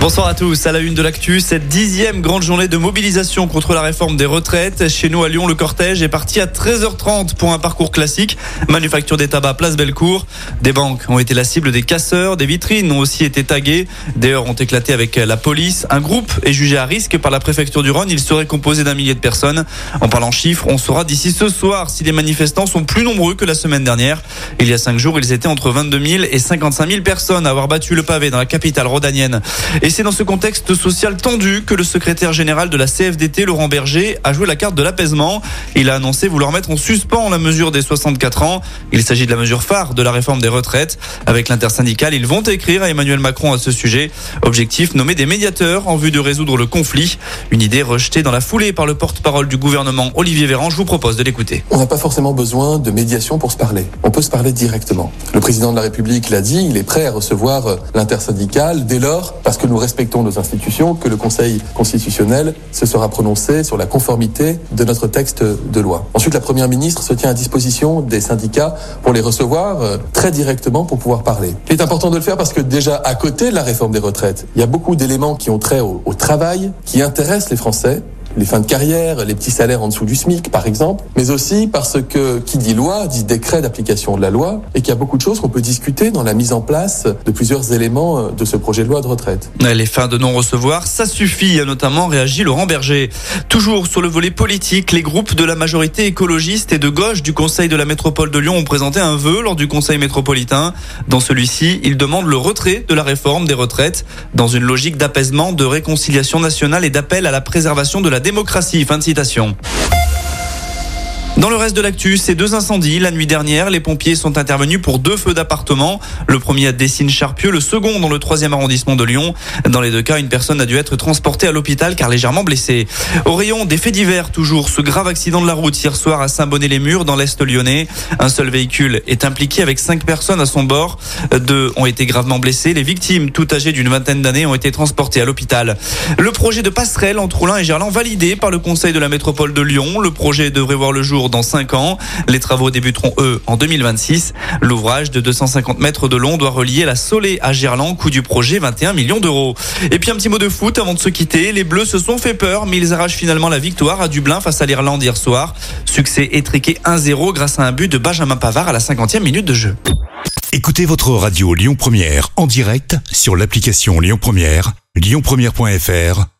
Bonsoir à tous. À la une de l'actu, cette dixième grande journée de mobilisation contre la réforme des retraites. Chez nous à Lyon, le cortège est parti à 13h30 pour un parcours classique. Manufacture des tabacs, place Bellecour. Des banques ont été la cible des casseurs. Des vitrines ont aussi été taguées. Des heures ont éclaté avec la police. Un groupe est jugé à risque par la préfecture du Rhône. Il serait composé d'un millier de personnes. En parlant chiffres, on saura d'ici ce soir si les manifestants sont plus nombreux que la semaine dernière. Il y a cinq jours, ils étaient entre 22 000 et 55 000 personnes à avoir battu le pavé dans la capitale rhodanienne. C'est dans ce contexte social tendu que le secrétaire général de la CFDT, Laurent Berger, a joué la carte de l'apaisement. Il a annoncé vouloir mettre en suspens la mesure des 64 ans. Il s'agit de la mesure phare de la réforme des retraites. Avec l'intersyndicale, ils vont écrire à Emmanuel Macron à ce sujet. Objectif, nommer des médiateurs en vue de résoudre le conflit. Une idée rejetée dans la foulée par le porte-parole du gouvernement, Olivier Véran. Je vous propose de l'écouter. On n'a pas forcément besoin de médiation pour se parler. On peut se parler directement. Le président de la République l'a dit, il est prêt à recevoir l'intersyndicale dès lors, parce que nous respectons nos institutions, que le Conseil constitutionnel se sera prononcé sur la conformité de notre texte de loi. Ensuite, la Première ministre se tient à disposition des syndicats pour les recevoir euh, très directement pour pouvoir parler. Il est important de le faire parce que déjà, à côté de la réforme des retraites, il y a beaucoup d'éléments qui ont trait au, au travail, qui intéressent les Français les fins de carrière, les petits salaires en dessous du SMIC, par exemple, mais aussi parce que qui dit loi dit décret d'application de la loi et qu'il y a beaucoup de choses qu'on peut discuter dans la mise en place de plusieurs éléments euh, de ce projet de loi de retraite. Les fins de non-recevoir, ça suffit, a notamment réagi Laurent Berger. Toujours sur le volet politique, les groupes de la majorité écologiste et de gauche du Conseil de la métropole de Lyon ont présenté un vœu lors du Conseil métropolitain. Dans celui-ci, ils demandent le retrait de la réforme des retraites dans une logique d'apaisement, de réconciliation nationale et d'appel à la préservation de la démocratie. Fin de citation. Dans le reste de l'actu, ces deux incendies. La nuit dernière, les pompiers sont intervenus pour deux feux d'appartement. Le premier à Dessines-Charpieu, le second dans le troisième arrondissement de Lyon. Dans les deux cas, une personne a dû être transportée à l'hôpital car légèrement blessée. Au rayon des faits divers, toujours ce grave accident de la route hier soir à Saint-Bonnet-les-Murs dans l'Est lyonnais. Un seul véhicule est impliqué avec cinq personnes à son bord. Deux ont été gravement blessées. Les victimes, toutes âgées d'une vingtaine d'années, ont été transportées à l'hôpital. Le projet de passerelle entre Oulin et Gerland validé par le Conseil de la métropole de Lyon. Le projet devrait voir le jour dans 5 ans. Les travaux débuteront, eux, en 2026. L'ouvrage de 250 mètres de long doit relier la Solée à Gerland, coût du projet 21 millions d'euros. Et puis un petit mot de foot avant de se quitter. Les Bleus se sont fait peur, mais ils arrachent finalement la victoire à Dublin face à l'Irlande hier soir. Succès étriqué 1-0 grâce à un but de Benjamin Pavard à la 50e minute de jeu. Écoutez votre radio Lyon Première en direct sur l'application Lyon Première, lyonpremière.fr